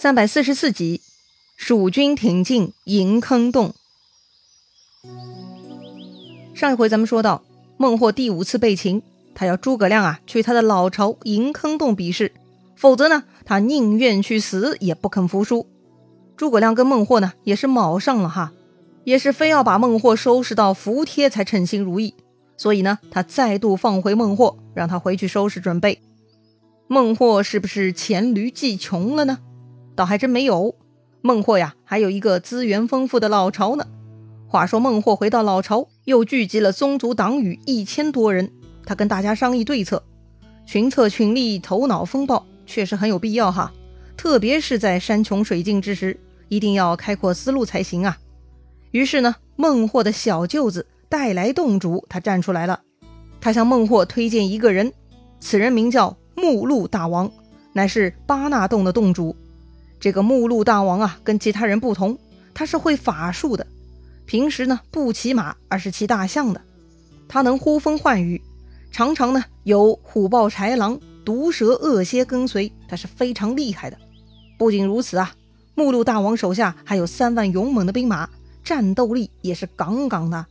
三百四十四集，蜀军挺进银坑洞。上一回咱们说到，孟获第五次被擒，他要诸葛亮啊去他的老巢银坑洞比试，否则呢，他宁愿去死也不肯服输。诸葛亮跟孟获呢也是卯上了哈，也是非要把孟获收拾到服帖才称心如意，所以呢，他再度放回孟获，让他回去收拾准备。孟获是不是黔驴技穷了呢？倒还真没有，孟获呀，还有一个资源丰富的老巢呢。话说孟获回到老巢，又聚集了宗族党羽一千多人，他跟大家商议对策。群策群力，头脑风暴，确实很有必要哈。特别是在山穷水尽之时，一定要开阔思路才行啊。于是呢，孟获的小舅子带来洞主他站出来了，他向孟获推荐一个人，此人名叫目录大王，乃是巴纳洞的洞主。这个目录大王啊，跟其他人不同，他是会法术的。平时呢，不骑马，而是骑大象的。他能呼风唤雨，常常呢有虎豹豺狼、毒蛇恶蝎跟随，他是非常厉害的。不仅如此啊，目录大王手下还有三万勇猛的兵马，战斗力也是杠杠的。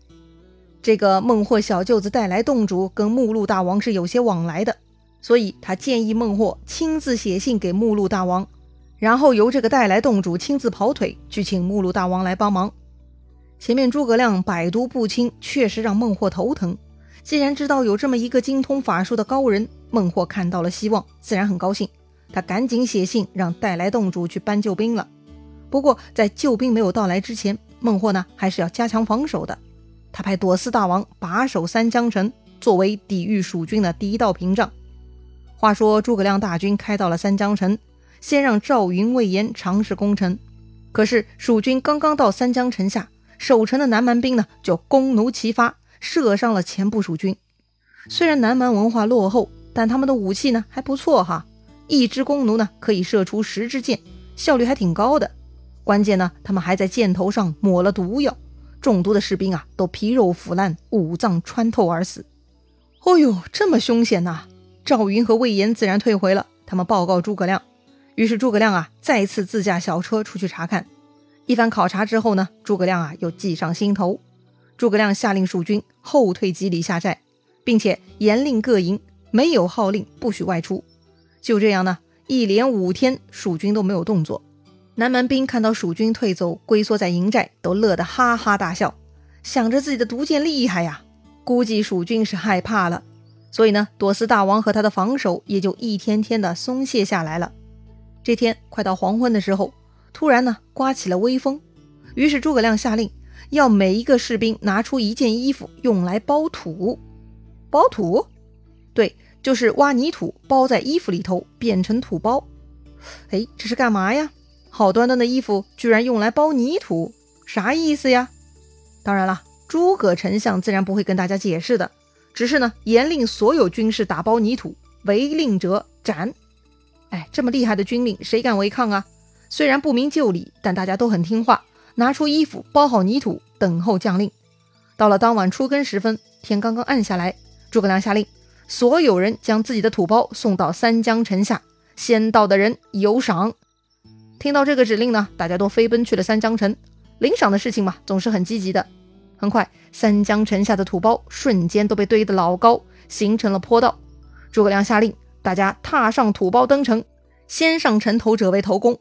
这个孟获小舅子带来洞主跟目录大王是有些往来的，所以他建议孟获亲自写信给目录大王。然后由这个带来洞主亲自跑腿去请目录大王来帮忙。前面诸葛亮百毒不侵，确实让孟获头疼。既然知道有这么一个精通法术的高人，孟获看到了希望，自然很高兴。他赶紧写信让带来洞主去搬救兵了。不过在救兵没有到来之前，孟获呢还是要加强防守的。他派朵思大王把守三江城，作为抵御蜀军的第一道屏障。话说诸葛亮大军开到了三江城。先让赵云、魏延尝试攻城，可是蜀军刚刚到三江城下，守城的南蛮兵呢就弓弩齐发，射伤了前部蜀军。虽然南蛮文化落后，但他们的武器呢还不错哈，一支弓弩呢可以射出十支箭，效率还挺高的。关键呢，他们还在箭头上抹了毒药，中毒的士兵啊都皮肉腐烂，五脏穿透而死。哦呦，这么凶险呐！赵云和魏延自然退回了，他们报告诸葛亮。于是诸葛亮啊，再次自驾小车出去查看。一番考察之后呢，诸葛亮啊又计上心头。诸葛亮下令蜀军后退几里下寨，并且严令各营没有号令不许外出。就这样呢，一连五天，蜀军都没有动作。南蛮兵看到蜀军退走，龟缩在营寨，都乐得哈哈大笑，想着自己的毒箭厉害呀。估计蜀军是害怕了，所以呢，朵思大王和他的防守也就一天天的松懈下来了。这天快到黄昏的时候，突然呢刮起了微风，于是诸葛亮下令要每一个士兵拿出一件衣服用来包土。包土？对，就是挖泥土包在衣服里头变成土包。哎，这是干嘛呀？好端端的衣服居然用来包泥土，啥意思呀？当然了，诸葛丞相自然不会跟大家解释的，只是呢严令所有军士打包泥土，违令者斩。哎，这么厉害的军令，谁敢违抗啊？虽然不明就里，但大家都很听话，拿出衣服包好泥土，等候将令。到了当晚初更时分，天刚刚暗下来，诸葛亮下令，所有人将自己的土包送到三江城下，先到的人有赏。听到这个指令呢，大家都飞奔去了三江城。领赏的事情嘛，总是很积极的。很快，三江城下的土包瞬间都被堆得老高，形成了坡道。诸葛亮下令。大家踏上土包登城，先上城头者为头功。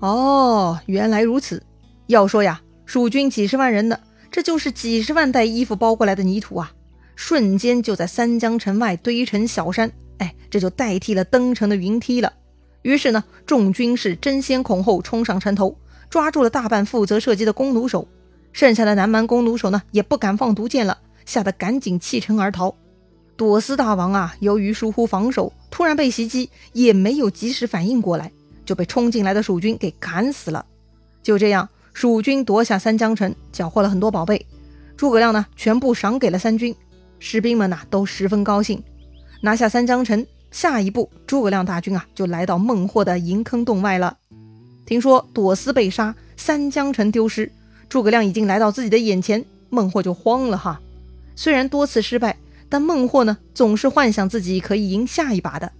哦，原来如此。要说呀，蜀军几十万人呢，这就是几十万袋衣服包过来的泥土啊，瞬间就在三江城外堆成小山。哎，这就代替了登城的云梯了。于是呢，众军士争先恐后冲上城头，抓住了大半负责射击的弓弩手。剩下的南蛮弓弩手呢，也不敢放毒箭了，吓得赶紧弃城而逃。朵思大王啊，由于疏忽防守，突然被袭击，也没有及时反应过来，就被冲进来的蜀军给砍死了。就这样，蜀军夺下三江城，缴获了很多宝贝。诸葛亮呢，全部赏给了三军，士兵们呐都十分高兴。拿下三江城，下一步，诸葛亮大军啊就来到孟获的银坑洞外了。听说朵思被杀，三江城丢失，诸葛亮已经来到自己的眼前，孟获就慌了哈。虽然多次失败。但孟获呢，总是幻想自己可以赢下一把的。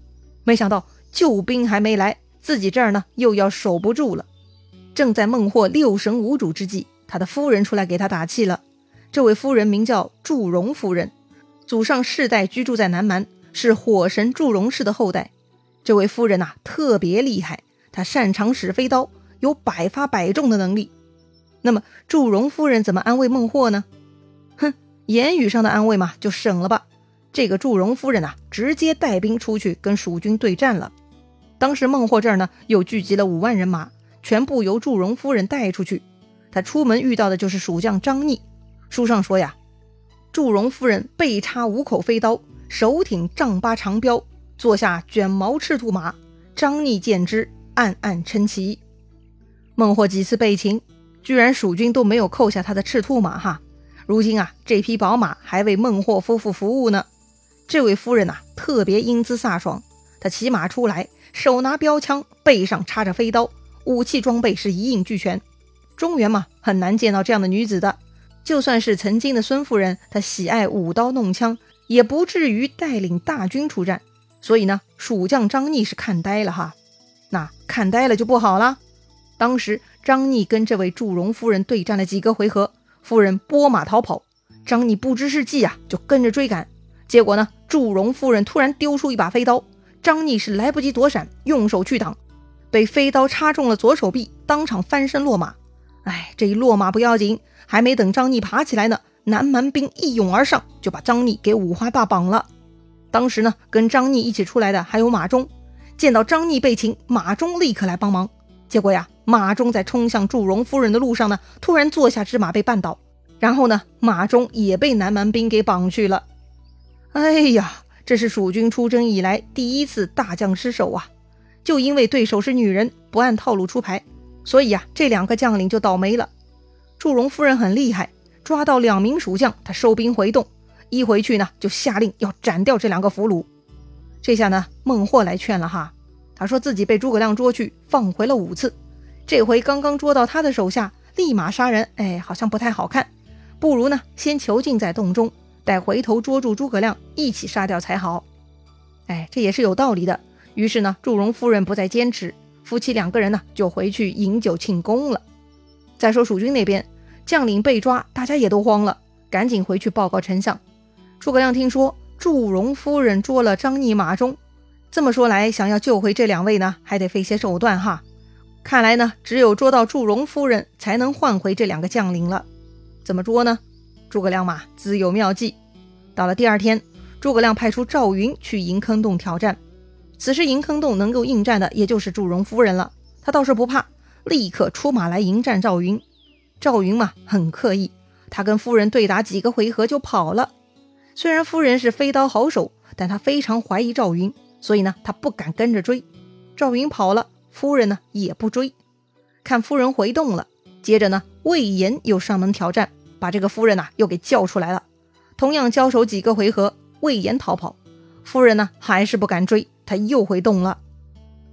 没想到救兵还没来，自己这儿呢又要守不住了。正在孟获六神无主之际，他的夫人出来给他打气了。这位夫人名叫祝融夫人，祖上世代居住在南蛮，是火神祝融氏的后代。这位夫人呐特别厉害，她擅长使飞刀，有百发百中的能力。那么祝融夫人怎么安慰孟获呢？言语上的安慰嘛，就省了吧。这个祝融夫人呐，直接带兵出去跟蜀军对战了。当时孟获这儿呢，又聚集了五万人马。全部由祝融夫人带出去。他出门遇到的就是蜀将张逆。书上说呀，祝融夫人背插五口飞刀，手挺丈八长镖，坐下卷毛赤兔马。张逆见之，暗暗称奇。孟获几次被擒，居然蜀军都没有扣下他的赤兔马哈。如今啊，这匹宝马还为孟获夫妇服务呢。这位夫人呐，特别英姿飒爽。她骑马出来，手拿标枪，背上插着飞刀。武器装备是一应俱全，中原嘛很难见到这样的女子的。就算是曾经的孙夫人，她喜爱舞刀弄枪，也不至于带领大军出战。所以呢，蜀将张逆是看呆了哈。那看呆了就不好了。当时张逆跟这位祝融夫人对战了几个回合，夫人拨马逃跑，张逆不知是计啊，就跟着追赶。结果呢，祝融夫人突然丢出一把飞刀，张逆是来不及躲闪，用手去挡。被飞刀插中了左手臂，当场翻身落马。哎，这一落马不要紧，还没等张逆爬起来呢，南蛮兵一涌而上，就把张逆给五花大绑了。当时呢，跟张逆一起出来的还有马忠，见到张逆被擒，马忠立刻来帮忙。结果呀，马忠在冲向祝融夫人的路上呢，突然坐下之马被绊倒，然后呢，马忠也被南蛮兵给绑去了。哎呀，这是蜀军出征以来第一次大将失手啊！就因为对手是女人，不按套路出牌，所以呀，这两个将领就倒霉了。祝融夫人很厉害，抓到两名蜀将，她收兵回洞，一回去呢，就下令要斩掉这两个俘虏。这下呢，孟获来劝了哈，他说自己被诸葛亮捉去，放回了五次，这回刚刚捉到他的手下，立马杀人，哎，好像不太好看，不如呢，先囚禁在洞中，待回头捉住诸葛亮，一起杀掉才好。哎，这也是有道理的。于是呢，祝融夫人不再坚持，夫妻两个人呢就回去饮酒庆功了。再说蜀军那边，将领被抓，大家也都慌了，赶紧回去报告丞相。诸葛亮听说祝融夫人捉了张逆、马忠，这么说来，想要救回这两位呢，还得费些手段哈。看来呢，只有捉到祝融夫人，才能换回这两个将领了。怎么捉呢？诸葛亮嘛，自有妙计。到了第二天，诸葛亮派出赵云去银坑洞挑战。此时银坑洞能够应战的，也就是祝融夫人了。他倒是不怕，立刻出马来迎战赵云。赵云嘛，很刻意，他跟夫人对打几个回合就跑了。虽然夫人是飞刀好手，但他非常怀疑赵云，所以呢，他不敢跟着追。赵云跑了，夫人呢也不追。看夫人回洞了，接着呢，魏延又上门挑战，把这个夫人呐又给叫出来了。同样交手几个回合，魏延逃跑，夫人呢还是不敢追。他又回洞了，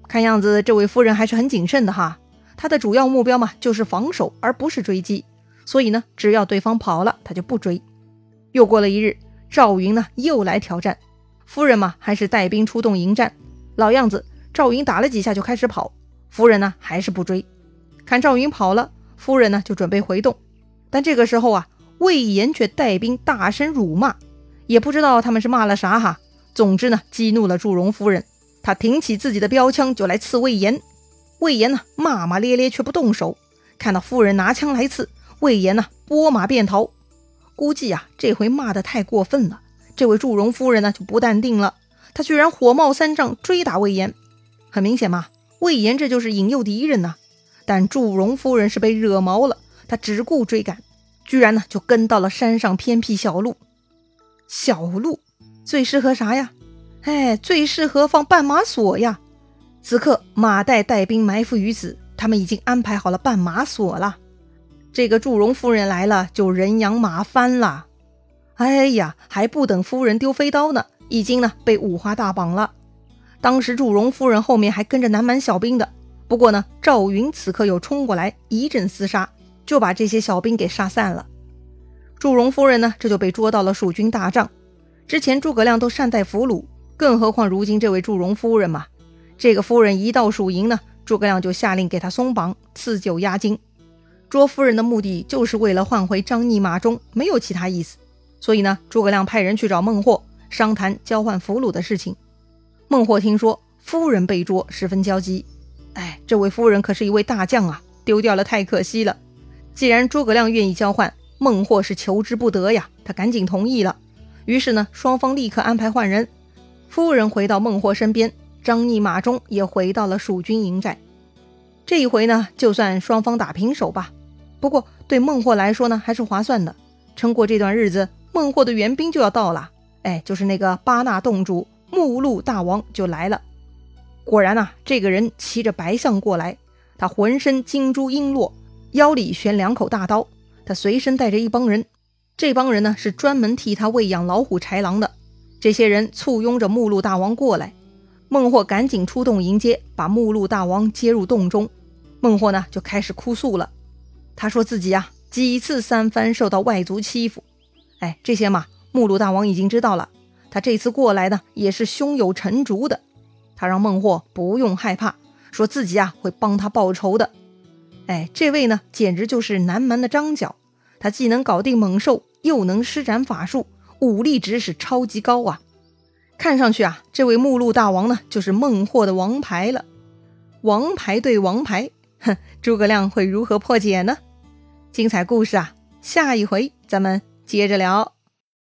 看样子这位夫人还是很谨慎的哈。她的主要目标嘛，就是防守，而不是追击。所以呢，只要对方跑了，他就不追。又过了一日，赵云呢又来挑战，夫人嘛还是带兵出动迎战。老样子，赵云打了几下就开始跑，夫人呢还是不追。看赵云跑了，夫人呢就准备回洞，但这个时候啊，魏延却带兵大声辱骂，也不知道他们是骂了啥哈。总之呢，激怒了祝融夫人，她挺起自己的标枪就来刺魏延。魏延呢，骂骂咧咧却不动手。看到夫人拿枪来刺，魏延呢，拨马便逃。估计啊，这回骂得太过分了，这位祝融夫人呢就不淡定了，她居然火冒三丈追打魏延。很明显嘛，魏延这就是引诱敌人呐。但祝融夫人是被惹毛了，她只顾追赶，居然呢就跟到了山上偏僻小路。小路。最适合啥呀？哎，最适合放绊马索呀！此刻马岱带兵埋伏于此，他们已经安排好了绊马索了。这个祝融夫人来了，就人仰马翻了。哎呀，还不等夫人丢飞刀呢，已经呢被五花大绑了。当时祝融夫人后面还跟着南蛮小兵的，不过呢，赵云此刻又冲过来一阵厮杀，就把这些小兵给杀散了。祝融夫人呢，这就被捉到了蜀军大帐。之前诸葛亮都善待俘虏，更何况如今这位祝融夫人嘛？这个夫人一到蜀营呢，诸葛亮就下令给她松绑，赐酒压惊。捉夫人的目的就是为了换回张逆马忠，没有其他意思。所以呢，诸葛亮派人去找孟获商谈交换俘虏的事情。孟获听说夫人被捉，十分焦急。哎，这位夫人可是一位大将啊，丢掉了太可惜了。既然诸葛亮愿意交换，孟获是求之不得呀，他赶紧同意了。于是呢，双方立刻安排换人，夫人回到孟获身边，张逆、马忠也回到了蜀军营寨。这一回呢，就算双方打平手吧。不过对孟获来说呢，还是划算的。撑过这段日子，孟获的援兵就要到了。哎，就是那个巴纳洞主目录大王就来了。果然呐，这个人骑着白象过来，他浑身金珠璎珞，腰里悬两口大刀。他随身带着一帮人，这帮人呢是专门替他喂养老虎、豺狼的。这些人簇拥着目录大王过来，孟获赶紧出洞迎接，把目录大王接入洞中。孟获呢就开始哭诉了。他说自己呀，几次三番受到外族欺负，哎，这些嘛，目录大王已经知道了。他这次过来呢，也是胸有成竹的。他让孟获不用害怕，说自己啊会帮他报仇的。哎，这位呢，简直就是南蛮的张角。他既能搞定猛兽，又能施展法术，武力值是超级高啊！看上去啊，这位目录大王呢，就是孟获的王牌了。王牌对王牌。哼，诸葛亮会如何破解呢？精彩故事啊，下一回咱们接着聊。